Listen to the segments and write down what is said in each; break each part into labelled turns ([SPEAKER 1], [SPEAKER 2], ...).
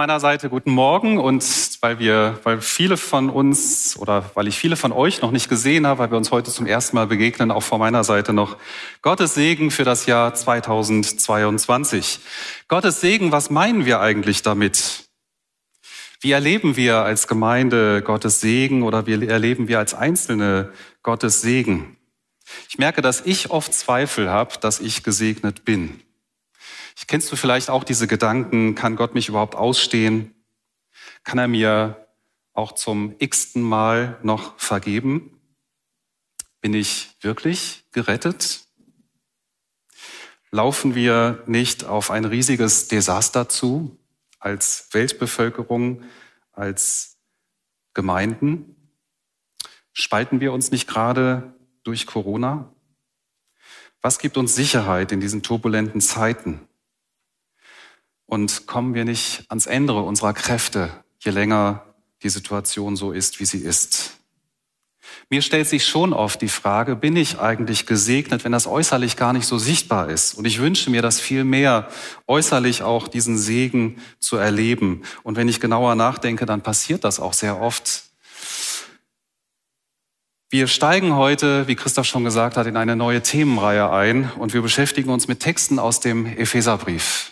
[SPEAKER 1] Meiner Seite guten Morgen und weil wir, weil viele von uns oder weil ich viele von euch noch nicht gesehen habe, weil wir uns heute zum ersten Mal begegnen, auch von meiner Seite noch Gottes Segen für das Jahr 2022. Gottes Segen, was meinen wir eigentlich damit? Wie erleben wir als Gemeinde Gottes Segen oder wie erleben wir als Einzelne Gottes Segen? Ich merke, dass ich oft Zweifel habe, dass ich gesegnet bin. Kennst du vielleicht auch diese Gedanken, kann Gott mich überhaupt ausstehen? Kann er mir auch zum x-ten Mal noch vergeben? Bin ich wirklich gerettet? Laufen wir nicht auf ein riesiges Desaster zu als Weltbevölkerung, als Gemeinden? Spalten wir uns nicht gerade durch Corona? Was gibt uns Sicherheit in diesen turbulenten Zeiten? Und kommen wir nicht ans Ende unserer Kräfte, je länger die Situation so ist, wie sie ist. Mir stellt sich schon oft die Frage, bin ich eigentlich gesegnet, wenn das äußerlich gar nicht so sichtbar ist? Und ich wünsche mir das viel mehr, äußerlich auch diesen Segen zu erleben. Und wenn ich genauer nachdenke, dann passiert das auch sehr oft. Wir steigen heute, wie Christoph schon gesagt hat, in eine neue Themenreihe ein und wir beschäftigen uns mit Texten aus dem Epheserbrief.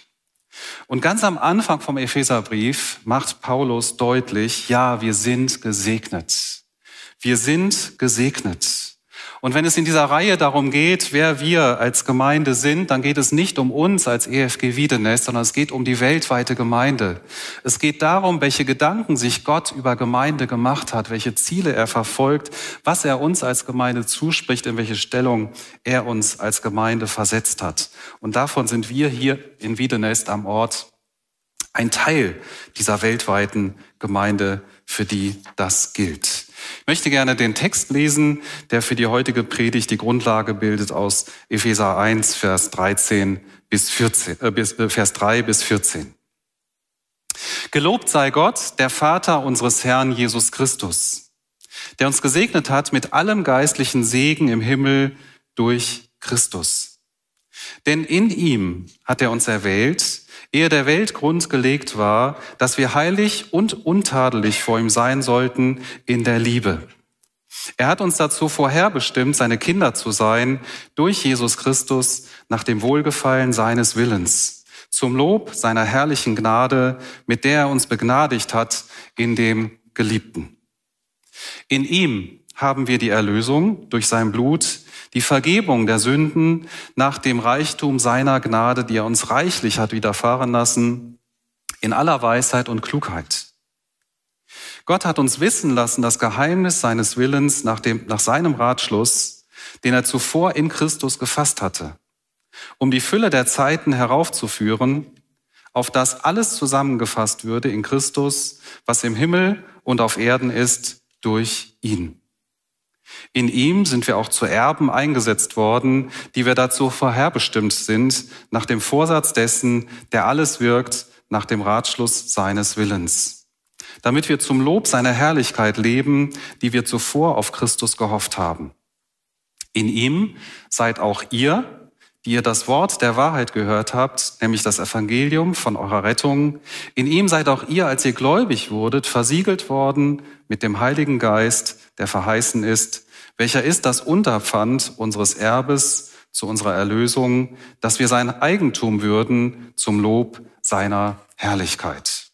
[SPEAKER 1] Und ganz am Anfang vom Epheserbrief macht Paulus deutlich, ja, wir sind gesegnet. Wir sind gesegnet. Und wenn es in dieser Reihe darum geht, wer wir als Gemeinde sind, dann geht es nicht um uns als EFG Wiedenest, sondern es geht um die weltweite Gemeinde. Es geht darum, welche Gedanken sich Gott über Gemeinde gemacht hat, welche Ziele er verfolgt, was er uns als Gemeinde zuspricht, in welche Stellung er uns als Gemeinde versetzt hat. Und davon sind wir hier in Wiedenest am Ort ein Teil dieser weltweiten Gemeinde, für die das gilt. Ich möchte gerne den Text lesen, der für die heutige Predigt die Grundlage bildet aus Epheser 1, Vers 13 bis 14, äh, bis, äh, Vers 3 bis 14. Gelobt sei Gott, der Vater unseres Herrn Jesus Christus, der uns gesegnet hat mit allem geistlichen Segen im Himmel durch Christus. Denn in ihm hat er uns erwählt, ehe der Welt Grund gelegt war, dass wir heilig und untadelig vor ihm sein sollten in der Liebe. Er hat uns dazu vorherbestimmt, seine Kinder zu sein, durch Jesus Christus nach dem Wohlgefallen seines Willens, zum Lob seiner herrlichen Gnade, mit der er uns begnadigt hat in dem Geliebten. In ihm haben wir die Erlösung durch sein Blut, die Vergebung der Sünden nach dem Reichtum seiner Gnade, die er uns reichlich hat widerfahren lassen, in aller Weisheit und Klugheit. Gott hat uns wissen lassen, das Geheimnis seines Willens nach, dem, nach seinem Ratschluss, den er zuvor in Christus gefasst hatte, um die Fülle der Zeiten heraufzuführen, auf das alles zusammengefasst würde in Christus, was im Himmel und auf Erden ist, durch ihn. In ihm sind wir auch zu Erben eingesetzt worden, die wir dazu vorherbestimmt sind, nach dem Vorsatz dessen, der alles wirkt, nach dem Ratschluss seines Willens, damit wir zum Lob seiner Herrlichkeit leben, die wir zuvor auf Christus gehofft haben. In ihm seid auch ihr, die ihr das Wort der Wahrheit gehört habt, nämlich das Evangelium von eurer Rettung. In ihm seid auch ihr, als ihr gläubig wurdet, versiegelt worden mit dem Heiligen Geist, der verheißen ist, welcher ist das Unterpfand unseres Erbes zu unserer Erlösung, dass wir sein Eigentum würden zum Lob seiner Herrlichkeit.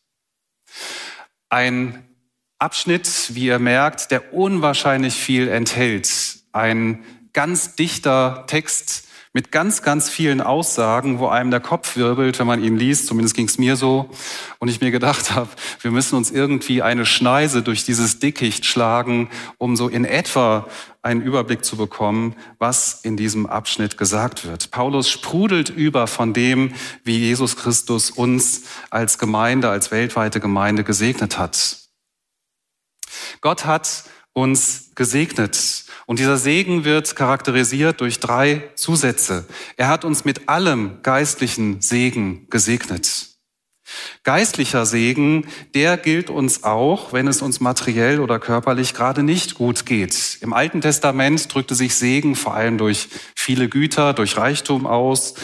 [SPEAKER 1] Ein Abschnitt, wie ihr merkt, der unwahrscheinlich viel enthält. Ein ganz dichter Text mit ganz, ganz vielen Aussagen, wo einem der Kopf wirbelt, wenn man ihn liest. Zumindest ging es mir so. Und ich mir gedacht habe, wir müssen uns irgendwie eine Schneise durch dieses Dickicht schlagen, um so in etwa einen Überblick zu bekommen, was in diesem Abschnitt gesagt wird. Paulus sprudelt über von dem, wie Jesus Christus uns als Gemeinde, als weltweite Gemeinde gesegnet hat. Gott hat uns gesegnet. Und dieser Segen wird charakterisiert durch drei Zusätze. Er hat uns mit allem geistlichen Segen gesegnet. Geistlicher Segen, der gilt uns auch, wenn es uns materiell oder körperlich gerade nicht gut geht. Im Alten Testament drückte sich Segen vor allem durch viele Güter, durch Reichtum aus,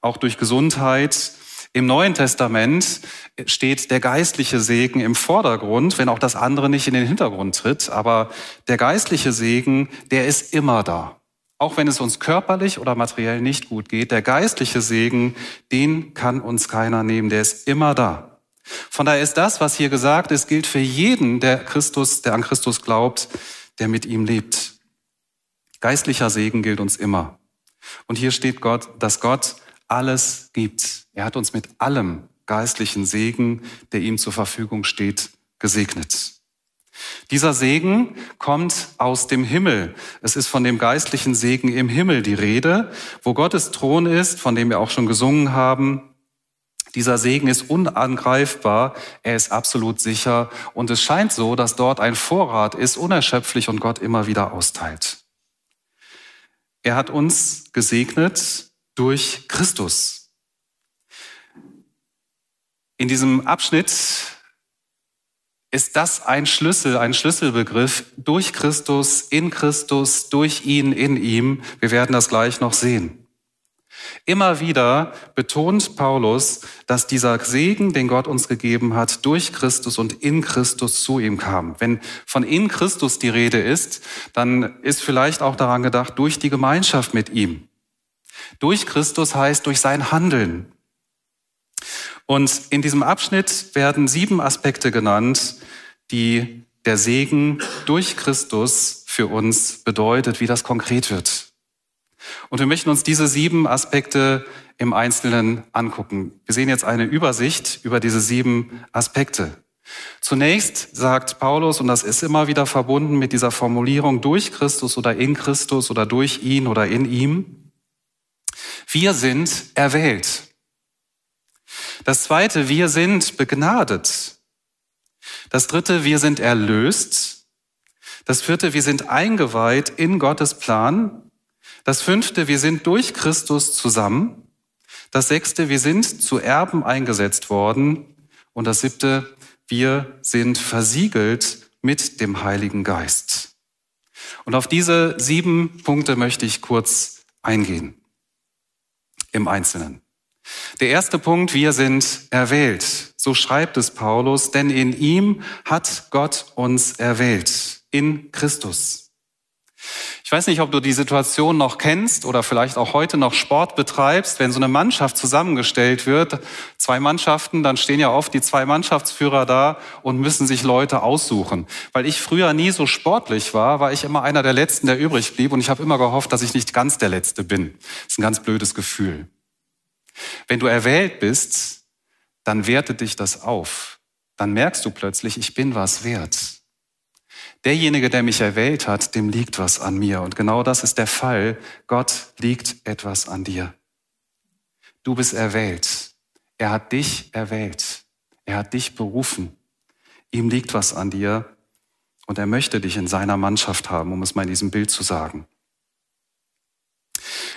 [SPEAKER 1] auch durch Gesundheit. Im Neuen Testament steht der geistliche Segen im Vordergrund, wenn auch das andere nicht in den Hintergrund tritt. Aber der geistliche Segen, der ist immer da. Auch wenn es uns körperlich oder materiell nicht gut geht, der geistliche Segen, den kann uns keiner nehmen, der ist immer da. Von daher ist das, was hier gesagt ist, gilt für jeden, der Christus, der an Christus glaubt, der mit ihm lebt. Geistlicher Segen gilt uns immer. Und hier steht Gott, dass Gott alles gibt. Er hat uns mit allem geistlichen Segen, der ihm zur Verfügung steht, gesegnet. Dieser Segen kommt aus dem Himmel. Es ist von dem geistlichen Segen im Himmel die Rede, wo Gottes Thron ist, von dem wir auch schon gesungen haben. Dieser Segen ist unangreifbar, er ist absolut sicher und es scheint so, dass dort ein Vorrat ist, unerschöpflich und Gott immer wieder austeilt. Er hat uns gesegnet durch Christus. In diesem Abschnitt ist das ein Schlüssel, ein Schlüsselbegriff durch Christus, in Christus, durch ihn, in ihm. Wir werden das gleich noch sehen. Immer wieder betont Paulus, dass dieser Segen, den Gott uns gegeben hat, durch Christus und in Christus zu ihm kam. Wenn von in Christus die Rede ist, dann ist vielleicht auch daran gedacht, durch die Gemeinschaft mit ihm. Durch Christus heißt durch sein Handeln, und in diesem Abschnitt werden sieben Aspekte genannt, die der Segen durch Christus für uns bedeutet, wie das konkret wird. Und wir möchten uns diese sieben Aspekte im Einzelnen angucken. Wir sehen jetzt eine Übersicht über diese sieben Aspekte. Zunächst sagt Paulus, und das ist immer wieder verbunden mit dieser Formulierung durch Christus oder in Christus oder durch ihn oder in ihm, wir sind erwählt. Das zweite, wir sind begnadet. Das dritte, wir sind erlöst. Das vierte, wir sind eingeweiht in Gottes Plan. Das fünfte, wir sind durch Christus zusammen. Das sechste, wir sind zu Erben eingesetzt worden. Und das siebte, wir sind versiegelt mit dem Heiligen Geist. Und auf diese sieben Punkte möchte ich kurz eingehen. Im Einzelnen. Der erste Punkt, wir sind erwählt. So schreibt es Paulus, denn in ihm hat Gott uns erwählt, in Christus. Ich weiß nicht, ob du die Situation noch kennst oder vielleicht auch heute noch Sport betreibst, wenn so eine Mannschaft zusammengestellt wird, zwei Mannschaften, dann stehen ja oft die zwei Mannschaftsführer da und müssen sich Leute aussuchen. Weil ich früher nie so sportlich war, war ich immer einer der Letzten, der übrig blieb und ich habe immer gehofft, dass ich nicht ganz der Letzte bin. Das ist ein ganz blödes Gefühl. Wenn du erwählt bist, dann wertet dich das auf. Dann merkst du plötzlich, ich bin was wert. Derjenige, der mich erwählt hat, dem liegt was an mir. Und genau das ist der Fall. Gott liegt etwas an dir. Du bist erwählt. Er hat dich erwählt. Er hat dich berufen. Ihm liegt was an dir und er möchte dich in seiner Mannschaft haben, um es mal in diesem Bild zu sagen.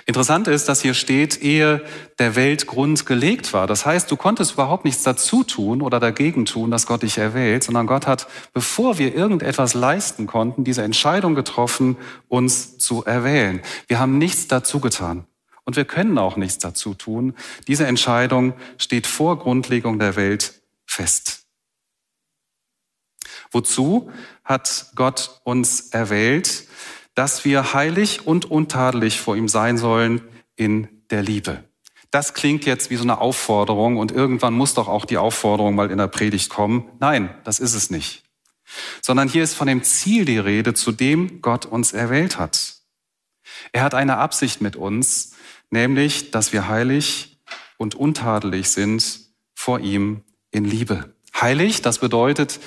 [SPEAKER 1] Interessant ist, dass hier steht, ehe der Welt Grund gelegt war. Das heißt, du konntest überhaupt nichts dazu tun oder dagegen tun, dass Gott dich erwählt, sondern Gott hat, bevor wir irgendetwas leisten konnten, diese Entscheidung getroffen, uns zu erwählen. Wir haben nichts dazu getan. Und wir können auch nichts dazu tun. Diese Entscheidung steht vor Grundlegung der Welt fest. Wozu hat Gott uns erwählt? Dass wir heilig und untadelig vor ihm sein sollen in der Liebe. Das klingt jetzt wie so eine Aufforderung und irgendwann muss doch auch die Aufforderung mal in der Predigt kommen. Nein, das ist es nicht. Sondern hier ist von dem Ziel die Rede, zu dem Gott uns erwählt hat. Er hat eine Absicht mit uns, nämlich, dass wir heilig und untadelig sind vor ihm in Liebe. Heilig, das bedeutet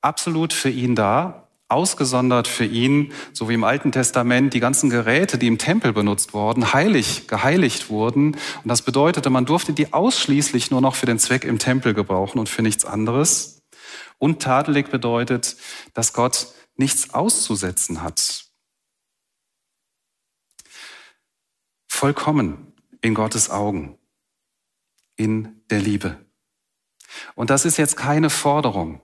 [SPEAKER 1] absolut für ihn da, ausgesondert für ihn, so wie im Alten Testament die ganzen Geräte, die im Tempel benutzt wurden, heilig, geheiligt wurden. Und das bedeutete, man durfte die ausschließlich nur noch für den Zweck im Tempel gebrauchen und für nichts anderes. Und tadelig bedeutet, dass Gott nichts auszusetzen hat. Vollkommen in Gottes Augen, in der Liebe. Und das ist jetzt keine Forderung.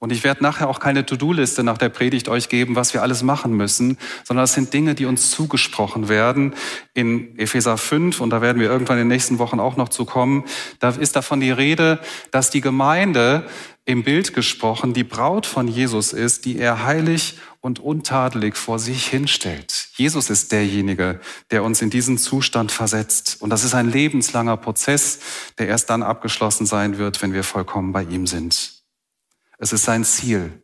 [SPEAKER 1] Und ich werde nachher auch keine To-Do-Liste nach der Predigt euch geben, was wir alles machen müssen, sondern das sind Dinge, die uns zugesprochen werden in Epheser 5 und da werden wir irgendwann in den nächsten Wochen auch noch zu kommen. Da ist davon die Rede, dass die Gemeinde im Bild gesprochen die Braut von Jesus ist, die er heilig und untadelig vor sich hinstellt. Jesus ist derjenige, der uns in diesen Zustand versetzt. Und das ist ein lebenslanger Prozess, der erst dann abgeschlossen sein wird, wenn wir vollkommen bei ihm sind. Es ist sein Ziel.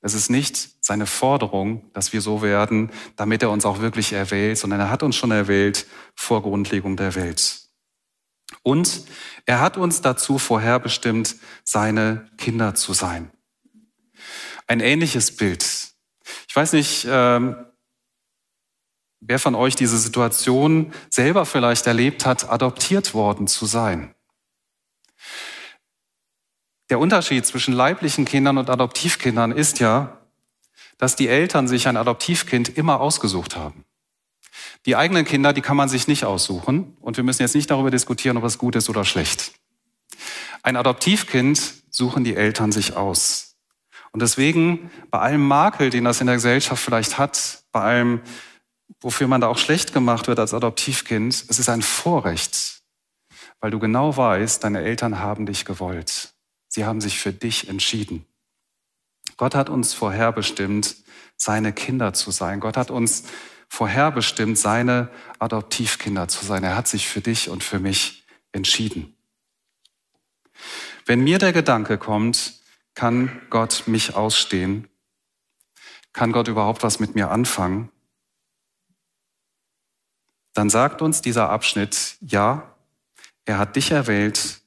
[SPEAKER 1] Es ist nicht seine Forderung, dass wir so werden, damit er uns auch wirklich erwählt, sondern er hat uns schon erwählt vor Grundlegung der Welt. Und er hat uns dazu vorherbestimmt, seine Kinder zu sein. Ein ähnliches Bild. Ich weiß nicht, ähm, wer von euch diese Situation selber vielleicht erlebt hat, adoptiert worden zu sein. Der Unterschied zwischen leiblichen Kindern und Adoptivkindern ist ja, dass die Eltern sich ein Adoptivkind immer ausgesucht haben. Die eigenen Kinder, die kann man sich nicht aussuchen. Und wir müssen jetzt nicht darüber diskutieren, ob es gut ist oder schlecht. Ein Adoptivkind suchen die Eltern sich aus. Und deswegen, bei allem Makel, den das in der Gesellschaft vielleicht hat, bei allem, wofür man da auch schlecht gemacht wird als Adoptivkind, es ist ein Vorrecht, weil du genau weißt, deine Eltern haben dich gewollt. Sie haben sich für dich entschieden. Gott hat uns vorherbestimmt, seine Kinder zu sein. Gott hat uns vorherbestimmt, seine Adoptivkinder zu sein. Er hat sich für dich und für mich entschieden. Wenn mir der Gedanke kommt, kann Gott mich ausstehen? Kann Gott überhaupt was mit mir anfangen? Dann sagt uns dieser Abschnitt, ja, er hat dich erwählt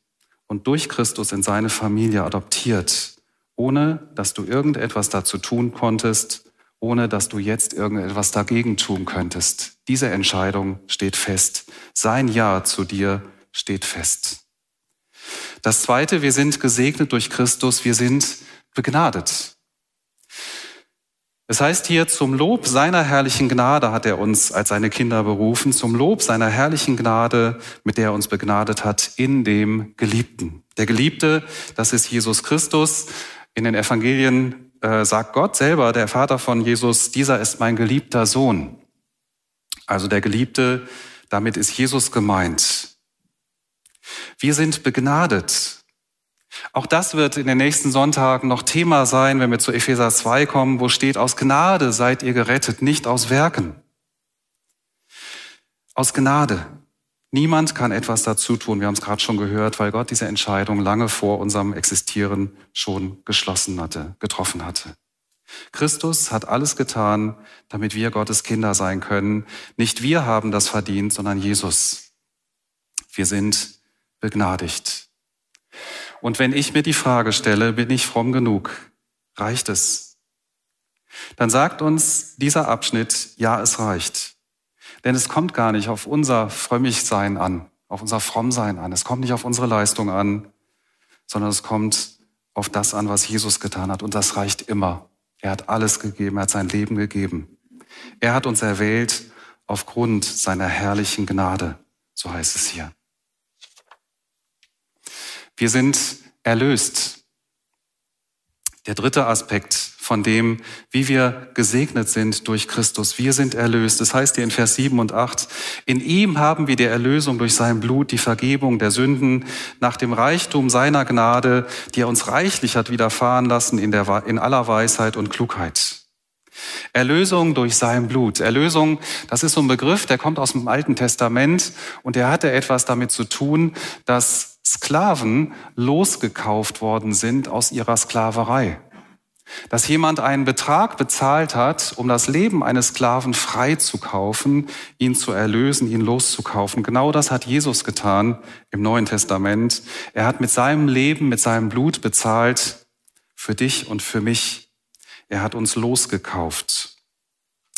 [SPEAKER 1] und durch Christus in seine Familie adoptiert, ohne dass du irgendetwas dazu tun konntest, ohne dass du jetzt irgendetwas dagegen tun könntest. Diese Entscheidung steht fest. Sein Ja zu dir steht fest. Das Zweite, wir sind gesegnet durch Christus, wir sind begnadet. Es heißt hier, zum Lob seiner herrlichen Gnade hat er uns als seine Kinder berufen, zum Lob seiner herrlichen Gnade, mit der er uns begnadet hat, in dem Geliebten. Der Geliebte, das ist Jesus Christus. In den Evangelien äh, sagt Gott selber, der Vater von Jesus, dieser ist mein geliebter Sohn. Also der Geliebte, damit ist Jesus gemeint. Wir sind begnadet. Auch das wird in den nächsten Sonntagen noch Thema sein, wenn wir zu Epheser 2 kommen, wo steht, aus Gnade seid ihr gerettet, nicht aus Werken. Aus Gnade. Niemand kann etwas dazu tun, wir haben es gerade schon gehört, weil Gott diese Entscheidung lange vor unserem Existieren schon geschlossen hatte, getroffen hatte. Christus hat alles getan, damit wir Gottes Kinder sein können. Nicht wir haben das verdient, sondern Jesus. Wir sind begnadigt. Und wenn ich mir die Frage stelle, bin ich fromm genug? Reicht es? Dann sagt uns dieser Abschnitt, ja, es reicht. Denn es kommt gar nicht auf unser Frömmigsein an, auf unser Frommsein an. Es kommt nicht auf unsere Leistung an, sondern es kommt auf das an, was Jesus getan hat. Und das reicht immer. Er hat alles gegeben, er hat sein Leben gegeben. Er hat uns erwählt aufgrund seiner herrlichen Gnade, so heißt es hier. Wir sind erlöst. Der dritte Aspekt von dem, wie wir gesegnet sind durch Christus. Wir sind erlöst. Das heißt hier in Vers 7 und 8, in ihm haben wir die Erlösung durch sein Blut, die Vergebung der Sünden nach dem Reichtum seiner Gnade, die er uns reichlich hat widerfahren lassen in, der, in aller Weisheit und Klugheit. Erlösung durch sein Blut. Erlösung, das ist so ein Begriff, der kommt aus dem Alten Testament und der hatte etwas damit zu tun, dass Sklaven losgekauft worden sind aus ihrer Sklaverei. Dass jemand einen Betrag bezahlt hat, um das Leben eines Sklaven frei zu kaufen, ihn zu erlösen, ihn loszukaufen. Genau das hat Jesus getan im Neuen Testament. Er hat mit seinem Leben, mit seinem Blut bezahlt für dich und für mich. Er hat uns losgekauft.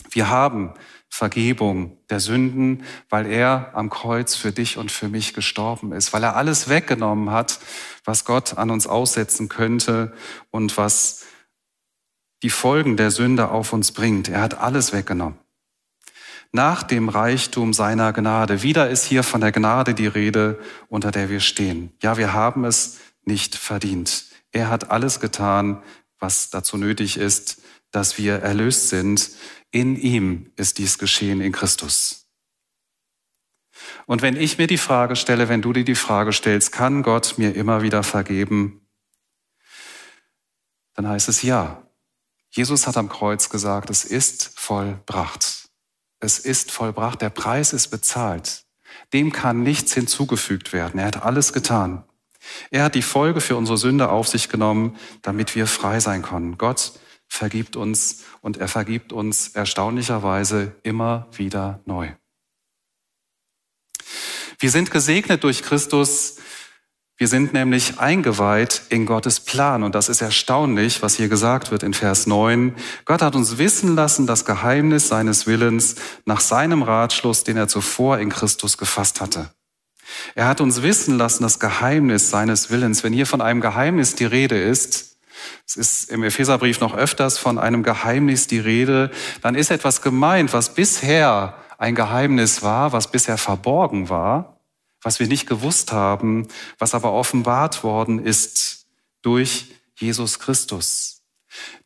[SPEAKER 1] Wir haben Vergebung der Sünden, weil er am Kreuz für dich und für mich gestorben ist, weil er alles weggenommen hat, was Gott an uns aussetzen könnte und was die Folgen der Sünde auf uns bringt. Er hat alles weggenommen. Nach dem Reichtum seiner Gnade. Wieder ist hier von der Gnade die Rede, unter der wir stehen. Ja, wir haben es nicht verdient. Er hat alles getan, was dazu nötig ist, dass wir erlöst sind. In ihm ist dies geschehen in Christus. Und wenn ich mir die Frage stelle, wenn du dir die Frage stellst, kann Gott mir immer wieder vergeben? Dann heißt es ja. Jesus hat am Kreuz gesagt, es ist vollbracht. Es ist vollbracht, der Preis ist bezahlt. Dem kann nichts hinzugefügt werden. Er hat alles getan. Er hat die Folge für unsere Sünde auf sich genommen, damit wir frei sein können. Gott vergibt uns und er vergibt uns erstaunlicherweise immer wieder neu. Wir sind gesegnet durch Christus. Wir sind nämlich eingeweiht in Gottes Plan. Und das ist erstaunlich, was hier gesagt wird in Vers 9. Gott hat uns wissen lassen, das Geheimnis seines Willens nach seinem Ratschluss, den er zuvor in Christus gefasst hatte. Er hat uns wissen lassen, das Geheimnis seines Willens. Wenn hier von einem Geheimnis die Rede ist, es ist im Epheserbrief noch öfters von einem Geheimnis die Rede. Dann ist etwas gemeint, was bisher ein Geheimnis war, was bisher verborgen war, was wir nicht gewusst haben, was aber offenbart worden ist durch Jesus Christus.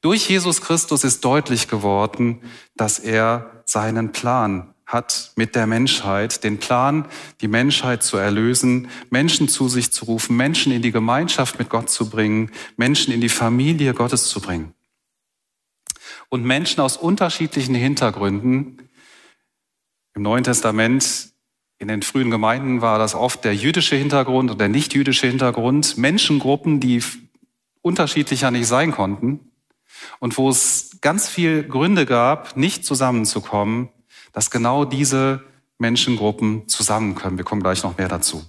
[SPEAKER 1] Durch Jesus Christus ist deutlich geworden, dass er seinen Plan hat mit der Menschheit, den Plan, die Menschheit zu erlösen, Menschen zu sich zu rufen, Menschen in die Gemeinschaft mit Gott zu bringen, Menschen in die Familie Gottes zu bringen. Und Menschen aus unterschiedlichen Hintergründen. Im Neuen Testament, in den frühen Gemeinden war das oft der jüdische Hintergrund und der nicht jüdische Hintergrund, Menschengruppen, die unterschiedlicher nicht sein konnten und wo es ganz viel Gründe gab, nicht zusammenzukommen, dass genau diese Menschengruppen zusammenkommen. Wir kommen gleich noch mehr dazu.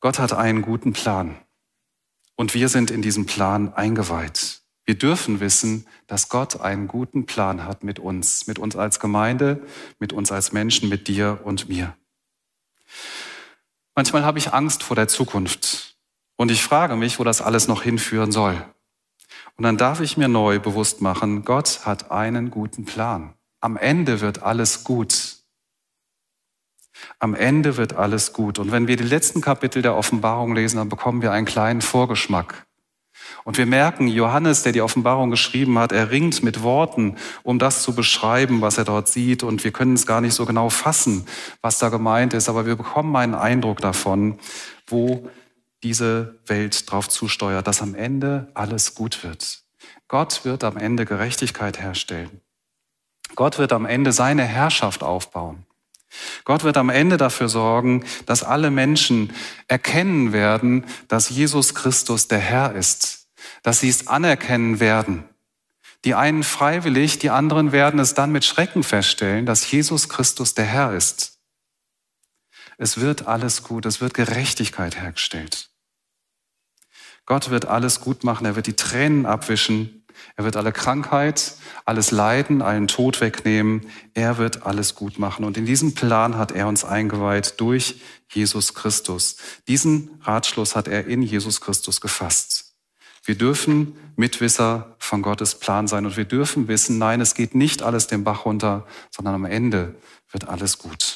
[SPEAKER 1] Gott hat einen guten Plan und wir sind in diesem Plan eingeweiht. Wir dürfen wissen, dass Gott einen guten Plan hat mit uns, mit uns als Gemeinde, mit uns als Menschen, mit dir und mir. Manchmal habe ich Angst vor der Zukunft und ich frage mich, wo das alles noch hinführen soll. Und dann darf ich mir neu bewusst machen, Gott hat einen guten Plan. Am Ende wird alles gut. Am Ende wird alles gut. Und wenn wir die letzten Kapitel der Offenbarung lesen, dann bekommen wir einen kleinen Vorgeschmack. Und wir merken, Johannes, der die Offenbarung geschrieben hat, er ringt mit Worten, um das zu beschreiben, was er dort sieht. Und wir können es gar nicht so genau fassen, was da gemeint ist. Aber wir bekommen einen Eindruck davon, wo diese Welt darauf zusteuert, dass am Ende alles gut wird. Gott wird am Ende Gerechtigkeit herstellen. Gott wird am Ende seine Herrschaft aufbauen. Gott wird am Ende dafür sorgen, dass alle Menschen erkennen werden, dass Jesus Christus der Herr ist, dass sie es anerkennen werden. Die einen freiwillig, die anderen werden es dann mit Schrecken feststellen, dass Jesus Christus der Herr ist. Es wird alles gut, es wird Gerechtigkeit hergestellt. Gott wird alles gut machen, er wird die Tränen abwischen, er wird alle Krankheit, alles Leiden, allen Tod wegnehmen, er wird alles gut machen. Und in diesem Plan hat er uns eingeweiht durch Jesus Christus. Diesen Ratschluss hat er in Jesus Christus gefasst. Wir dürfen Mitwisser von Gottes Plan sein und wir dürfen wissen, nein, es geht nicht alles den Bach runter, sondern am Ende wird alles gut.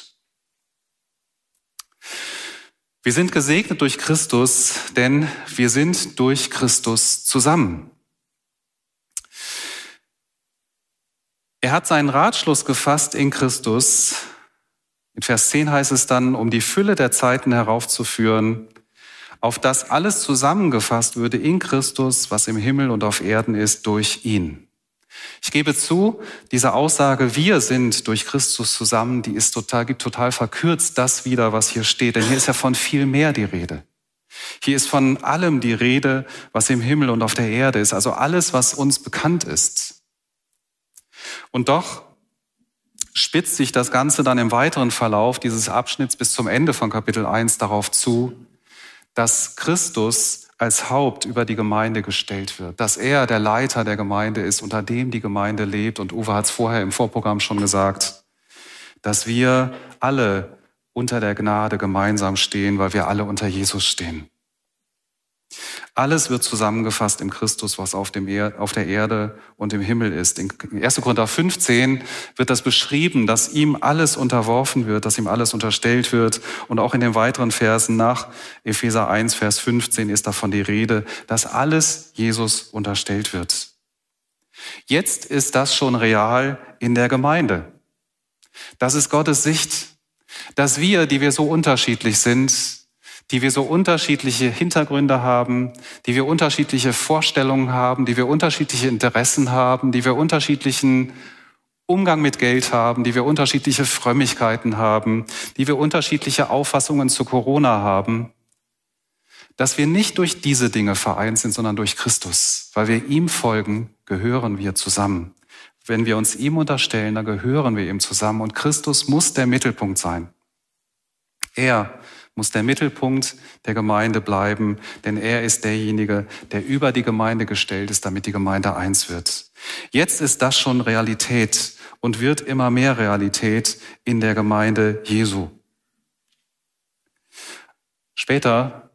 [SPEAKER 1] Wir sind gesegnet durch Christus, denn wir sind durch Christus zusammen. Er hat seinen Ratschluss gefasst in Christus. In Vers 10 heißt es dann, um die Fülle der Zeiten heraufzuführen, auf das alles zusammengefasst würde in Christus, was im Himmel und auf Erden ist, durch ihn. Ich gebe zu, diese Aussage, wir sind durch Christus zusammen, die ist total, gibt total verkürzt das wieder, was hier steht. Denn hier ist ja von viel mehr die Rede. Hier ist von allem die Rede, was im Himmel und auf der Erde ist, also alles, was uns bekannt ist. Und doch spitzt sich das Ganze dann im weiteren Verlauf dieses Abschnitts bis zum Ende von Kapitel 1 darauf zu, dass Christus als Haupt über die Gemeinde gestellt wird, dass er der Leiter der Gemeinde ist, unter dem die Gemeinde lebt. Und Uwe hat es vorher im Vorprogramm schon gesagt, dass wir alle unter der Gnade gemeinsam stehen, weil wir alle unter Jesus stehen. Alles wird zusammengefasst im Christus, was auf, er auf der Erde und im Himmel ist. In 1. Korinther 15 wird das beschrieben, dass ihm alles unterworfen wird, dass ihm alles unterstellt wird. Und auch in den weiteren Versen nach Epheser 1, Vers 15 ist davon die Rede, dass alles Jesus unterstellt wird. Jetzt ist das schon real in der Gemeinde. Das ist Gottes Sicht, dass wir, die wir so unterschiedlich sind, die wir so unterschiedliche Hintergründe haben, die wir unterschiedliche Vorstellungen haben, die wir unterschiedliche Interessen haben, die wir unterschiedlichen Umgang mit Geld haben, die wir unterschiedliche Frömmigkeiten haben, die wir unterschiedliche Auffassungen zu Corona haben, dass wir nicht durch diese Dinge vereint sind, sondern durch Christus. Weil wir ihm folgen, gehören wir zusammen. Wenn wir uns ihm unterstellen, dann gehören wir ihm zusammen und Christus muss der Mittelpunkt sein. Er muss der Mittelpunkt der Gemeinde bleiben, denn er ist derjenige, der über die Gemeinde gestellt ist, damit die Gemeinde eins wird. Jetzt ist das schon Realität und wird immer mehr Realität in der Gemeinde Jesu. Später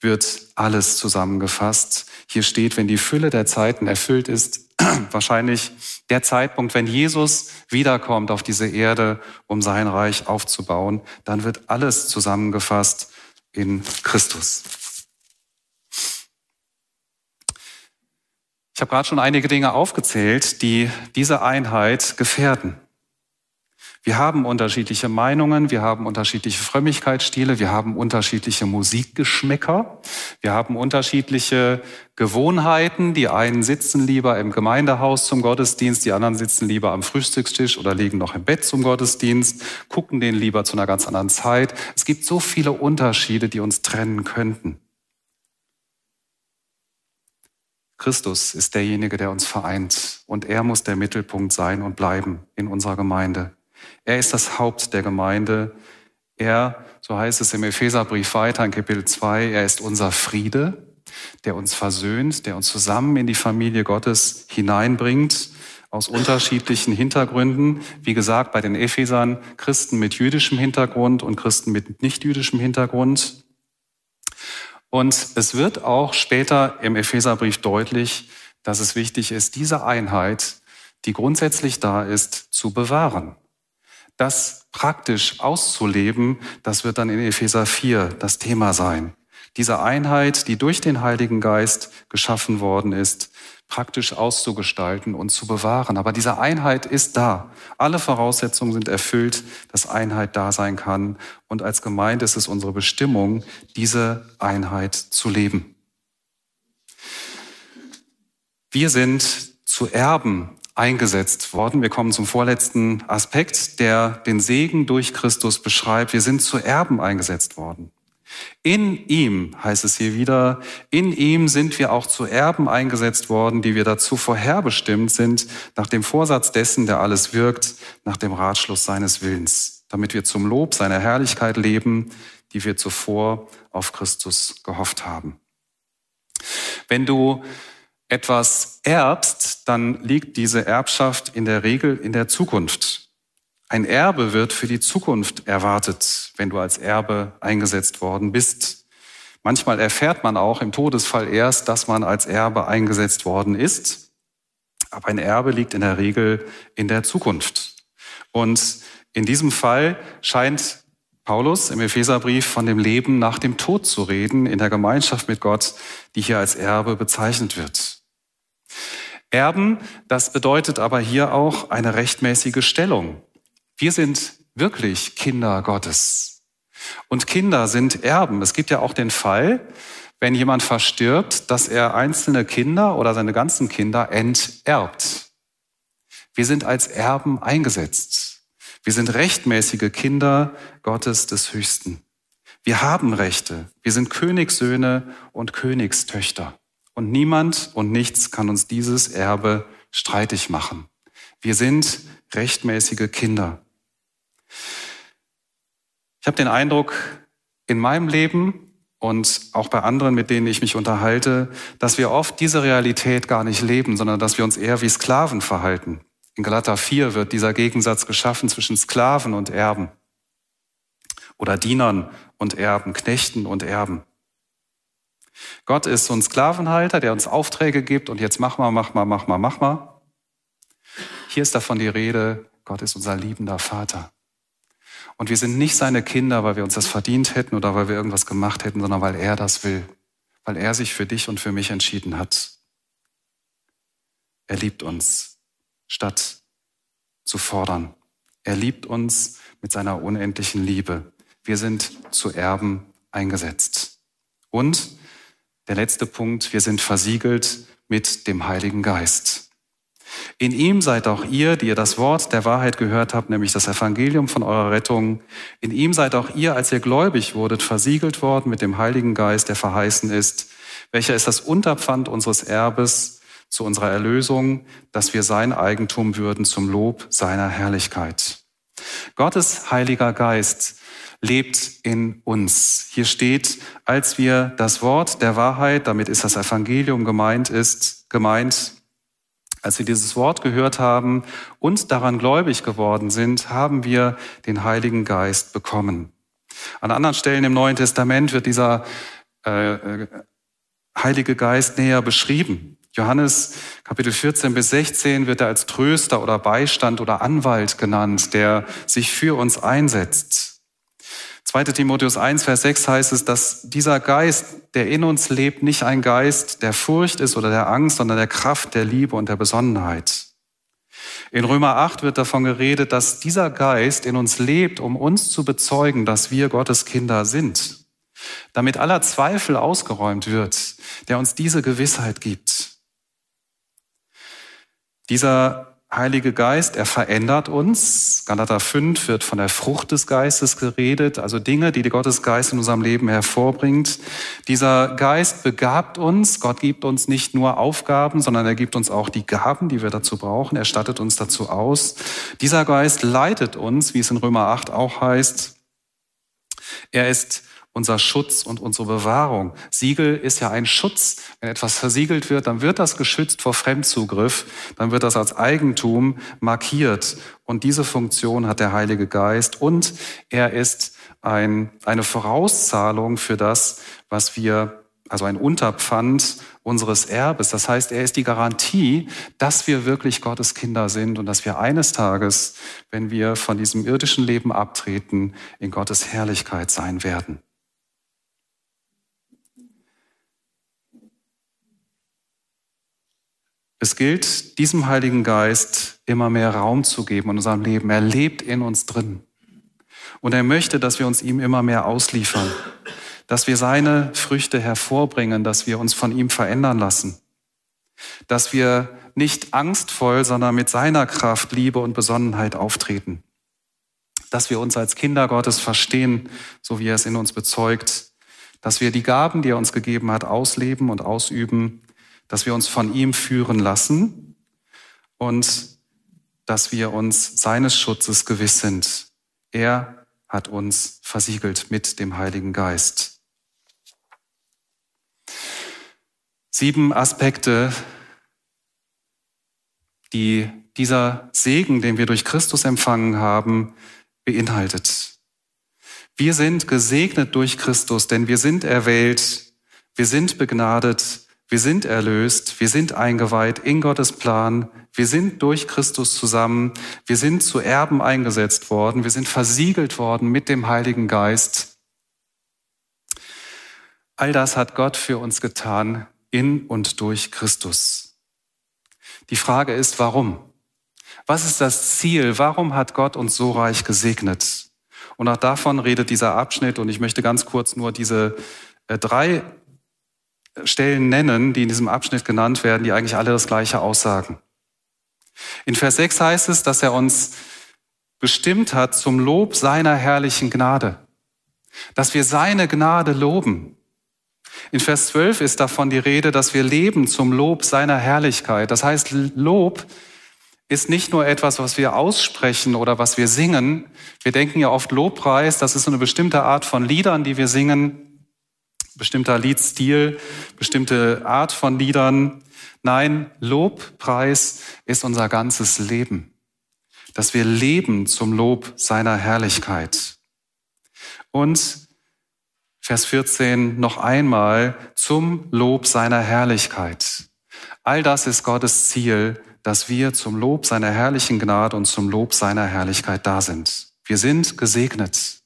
[SPEAKER 1] wird alles zusammengefasst. Hier steht, wenn die Fülle der Zeiten erfüllt ist, wahrscheinlich der Zeitpunkt, wenn Jesus wiederkommt auf diese Erde, um sein Reich aufzubauen, dann wird alles zusammengefasst in Christus. Ich habe gerade schon einige Dinge aufgezählt, die diese Einheit gefährden. Wir haben unterschiedliche Meinungen, wir haben unterschiedliche Frömmigkeitsstile, wir haben unterschiedliche Musikgeschmäcker, wir haben unterschiedliche Gewohnheiten. Die einen sitzen lieber im Gemeindehaus zum Gottesdienst, die anderen sitzen lieber am Frühstückstisch oder liegen noch im Bett zum Gottesdienst, gucken den lieber zu einer ganz anderen Zeit. Es gibt so viele Unterschiede, die uns trennen könnten. Christus ist derjenige, der uns vereint und er muss der Mittelpunkt sein und bleiben in unserer Gemeinde. Er ist das Haupt der Gemeinde. Er, so heißt es im Epheserbrief weiter in Kapitel 2, er ist unser Friede, der uns versöhnt, der uns zusammen in die Familie Gottes hineinbringt, aus unterschiedlichen Hintergründen. Wie gesagt, bei den Ephesern Christen mit jüdischem Hintergrund und Christen mit nicht jüdischem Hintergrund. Und es wird auch später im Epheserbrief deutlich, dass es wichtig ist, diese Einheit, die grundsätzlich da ist, zu bewahren. Das praktisch auszuleben, das wird dann in Epheser 4 das Thema sein. Diese Einheit, die durch den Heiligen Geist geschaffen worden ist, praktisch auszugestalten und zu bewahren. Aber diese Einheit ist da. Alle Voraussetzungen sind erfüllt, dass Einheit da sein kann. Und als Gemeinde ist es unsere Bestimmung, diese Einheit zu leben. Wir sind zu Erben eingesetzt worden. Wir kommen zum vorletzten Aspekt, der den Segen durch Christus beschreibt. Wir sind zu Erben eingesetzt worden. In ihm, heißt es hier wieder, in ihm sind wir auch zu Erben eingesetzt worden, die wir dazu vorherbestimmt sind, nach dem Vorsatz dessen, der alles wirkt, nach dem Ratschluss seines Willens, damit wir zum Lob seiner Herrlichkeit leben, die wir zuvor auf Christus gehofft haben. Wenn du etwas erbst, dann liegt diese Erbschaft in der Regel in der Zukunft. Ein Erbe wird für die Zukunft erwartet, wenn du als Erbe eingesetzt worden bist. Manchmal erfährt man auch im Todesfall erst, dass man als Erbe eingesetzt worden ist. Aber ein Erbe liegt in der Regel in der Zukunft. Und in diesem Fall scheint Paulus im Epheserbrief von dem Leben nach dem Tod zu reden, in der Gemeinschaft mit Gott, die hier als Erbe bezeichnet wird. Erben, das bedeutet aber hier auch eine rechtmäßige Stellung. Wir sind wirklich Kinder Gottes. Und Kinder sind Erben. Es gibt ja auch den Fall, wenn jemand verstirbt, dass er einzelne Kinder oder seine ganzen Kinder enterbt. Wir sind als Erben eingesetzt. Wir sind rechtmäßige Kinder Gottes des Höchsten. Wir haben Rechte. Wir sind Königssöhne und Königstöchter. Und niemand und nichts kann uns dieses Erbe streitig machen. Wir sind rechtmäßige Kinder. Ich habe den Eindruck, in meinem Leben und auch bei anderen, mit denen ich mich unterhalte, dass wir oft diese Realität gar nicht leben, sondern dass wir uns eher wie Sklaven verhalten. In Galater 4 wird dieser Gegensatz geschaffen zwischen Sklaven und Erben oder Dienern und Erben, Knechten und Erben. Gott ist so ein Sklavenhalter, der uns Aufträge gibt und jetzt mach mal, mach mal, mach mal, mach mal. Hier ist davon die Rede, Gott ist unser liebender Vater. Und wir sind nicht seine Kinder, weil wir uns das verdient hätten oder weil wir irgendwas gemacht hätten, sondern weil er das will, weil er sich für dich und für mich entschieden hat. Er liebt uns, statt zu fordern. Er liebt uns mit seiner unendlichen Liebe. Wir sind zu Erben eingesetzt. Und der letzte Punkt, wir sind versiegelt mit dem Heiligen Geist. In ihm seid auch ihr, die ihr das Wort der Wahrheit gehört habt, nämlich das Evangelium von eurer Rettung. In ihm seid auch ihr, als ihr gläubig wurdet, versiegelt worden mit dem Heiligen Geist, der verheißen ist, welcher ist das Unterpfand unseres Erbes zu unserer Erlösung, dass wir sein Eigentum würden zum Lob seiner Herrlichkeit. Gottes Heiliger Geist lebt in uns. Hier steht, als wir das Wort der Wahrheit, damit ist das Evangelium gemeint ist, gemeint, als wir dieses Wort gehört haben und daran gläubig geworden sind, haben wir den Heiligen Geist bekommen. An anderen Stellen im Neuen Testament wird dieser äh, äh Heilige Geist näher beschrieben. Johannes Kapitel 14 bis 16 wird er als Tröster oder Beistand oder Anwalt genannt, der sich für uns einsetzt. 2 Timotheus 1, Vers 6 heißt es, dass dieser Geist, der in uns lebt, nicht ein Geist der Furcht ist oder der Angst, sondern der Kraft, der Liebe und der Besonnenheit. In Römer 8 wird davon geredet, dass dieser Geist in uns lebt, um uns zu bezeugen, dass wir Gottes Kinder sind. Damit aller Zweifel ausgeräumt wird, der uns diese Gewissheit gibt. Dieser Heilige Geist, er verändert uns. Galater 5 wird von der Frucht des Geistes geredet, also Dinge, die der Gottesgeist in unserem Leben hervorbringt. Dieser Geist begabt uns. Gott gibt uns nicht nur Aufgaben, sondern er gibt uns auch die Gaben, die wir dazu brauchen. Er stattet uns dazu aus. Dieser Geist leitet uns, wie es in Römer 8 auch heißt. Er ist unser Schutz und unsere Bewahrung. Siegel ist ja ein Schutz. Wenn etwas versiegelt wird, dann wird das geschützt vor Fremdzugriff, dann wird das als Eigentum markiert. Und diese Funktion hat der Heilige Geist und er ist ein, eine Vorauszahlung für das, was wir, also ein Unterpfand unseres Erbes. Das heißt, er ist die Garantie, dass wir wirklich Gottes Kinder sind und dass wir eines Tages, wenn wir von diesem irdischen Leben abtreten, in Gottes Herrlichkeit sein werden. Es gilt, diesem Heiligen Geist immer mehr Raum zu geben in unserem Leben. Er lebt in uns drin. Und er möchte, dass wir uns ihm immer mehr ausliefern, dass wir seine Früchte hervorbringen, dass wir uns von ihm verändern lassen, dass wir nicht angstvoll, sondern mit seiner Kraft, Liebe und Besonnenheit auftreten, dass wir uns als Kinder Gottes verstehen, so wie er es in uns bezeugt, dass wir die Gaben, die er uns gegeben hat, ausleben und ausüben dass wir uns von ihm führen lassen und dass wir uns seines Schutzes gewiss sind. Er hat uns versiegelt mit dem Heiligen Geist. Sieben Aspekte, die dieser Segen, den wir durch Christus empfangen haben, beinhaltet. Wir sind gesegnet durch Christus, denn wir sind erwählt, wir sind begnadet, wir sind erlöst, wir sind eingeweiht in Gottes Plan, wir sind durch Christus zusammen, wir sind zu Erben eingesetzt worden, wir sind versiegelt worden mit dem Heiligen Geist. All das hat Gott für uns getan in und durch Christus. Die Frage ist, warum? Was ist das Ziel? Warum hat Gott uns so reich gesegnet? Und auch davon redet dieser Abschnitt und ich möchte ganz kurz nur diese äh, drei Stellen nennen, die in diesem Abschnitt genannt werden, die eigentlich alle das Gleiche aussagen. In Vers 6 heißt es, dass er uns bestimmt hat zum Lob seiner herrlichen Gnade. dass wir seine Gnade loben. In Vers 12 ist davon die Rede, dass wir leben zum Lob seiner Herrlichkeit. Das heißt, Lob ist nicht nur etwas, was wir aussprechen oder was wir singen. Wir denken ja oft Lobpreis, das ist so eine bestimmte Art von Liedern, die wir singen, bestimmter Liedstil, bestimmte Art von Liedern. Nein, Lobpreis ist unser ganzes Leben, dass wir leben zum Lob seiner Herrlichkeit. Und Vers 14 noch einmal zum Lob seiner Herrlichkeit. All das ist Gottes Ziel, dass wir zum Lob seiner herrlichen Gnade und zum Lob seiner Herrlichkeit da sind. Wir sind gesegnet.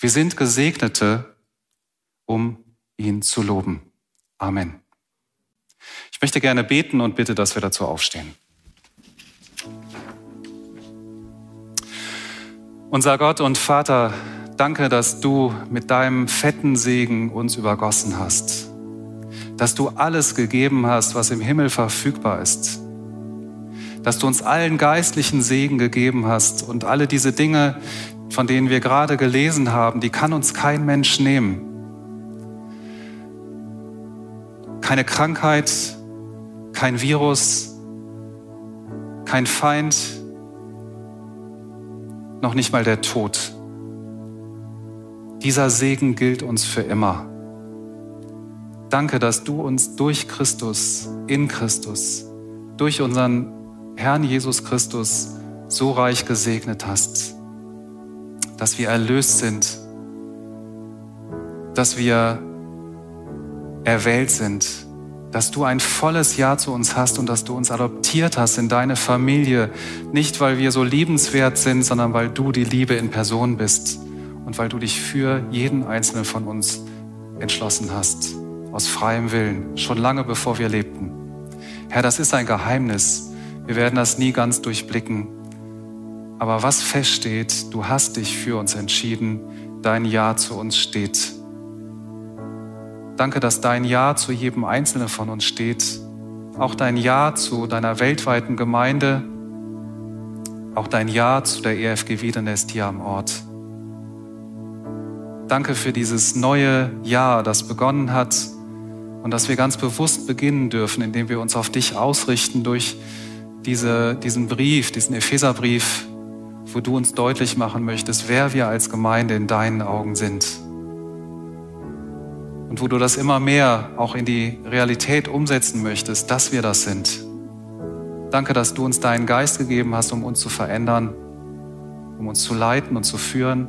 [SPEAKER 1] Wir sind Gesegnete, um ihn zu loben. Amen. Ich möchte gerne beten und bitte, dass wir dazu aufstehen. Unser Gott und Vater, danke, dass du mit deinem fetten Segen uns übergossen hast, dass du alles gegeben hast, was im Himmel verfügbar ist, dass du uns allen geistlichen Segen gegeben hast und alle diese Dinge, von denen wir gerade gelesen haben, die kann uns kein Mensch nehmen. Keine Krankheit, kein Virus, kein Feind, noch nicht mal der Tod. Dieser Segen gilt uns für immer. Danke, dass du uns durch Christus, in Christus, durch unseren Herrn Jesus Christus so reich gesegnet hast, dass wir erlöst sind, dass wir erwählt sind, dass du ein volles Ja zu uns hast und dass du uns adoptiert hast in deine Familie, nicht weil wir so liebenswert sind, sondern weil du die Liebe in Person bist und weil du dich für jeden einzelnen von uns entschlossen hast, aus freiem Willen, schon lange bevor wir lebten. Herr, das ist ein Geheimnis. Wir werden das nie ganz durchblicken. Aber was feststeht, du hast dich für uns entschieden, dein Ja zu uns steht. Danke, dass dein Ja zu jedem Einzelnen von uns steht. Auch dein Ja zu deiner weltweiten Gemeinde. Auch dein Ja zu der EFG Wiedenest hier am Ort. Danke für dieses neue Jahr, das begonnen hat und dass wir ganz bewusst beginnen dürfen, indem wir uns auf dich ausrichten durch diese, diesen Brief, diesen Epheserbrief, wo du uns deutlich machen möchtest, wer wir als Gemeinde in deinen Augen sind. Und wo du das immer mehr auch in die Realität umsetzen möchtest, dass wir das sind. Danke, dass du uns deinen Geist gegeben hast, um uns zu verändern, um uns zu leiten und zu führen,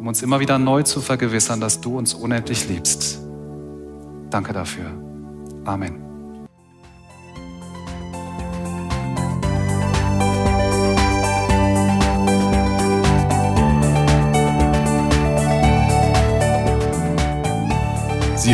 [SPEAKER 1] um uns immer wieder neu zu vergewissern, dass du uns unendlich liebst. Danke dafür. Amen.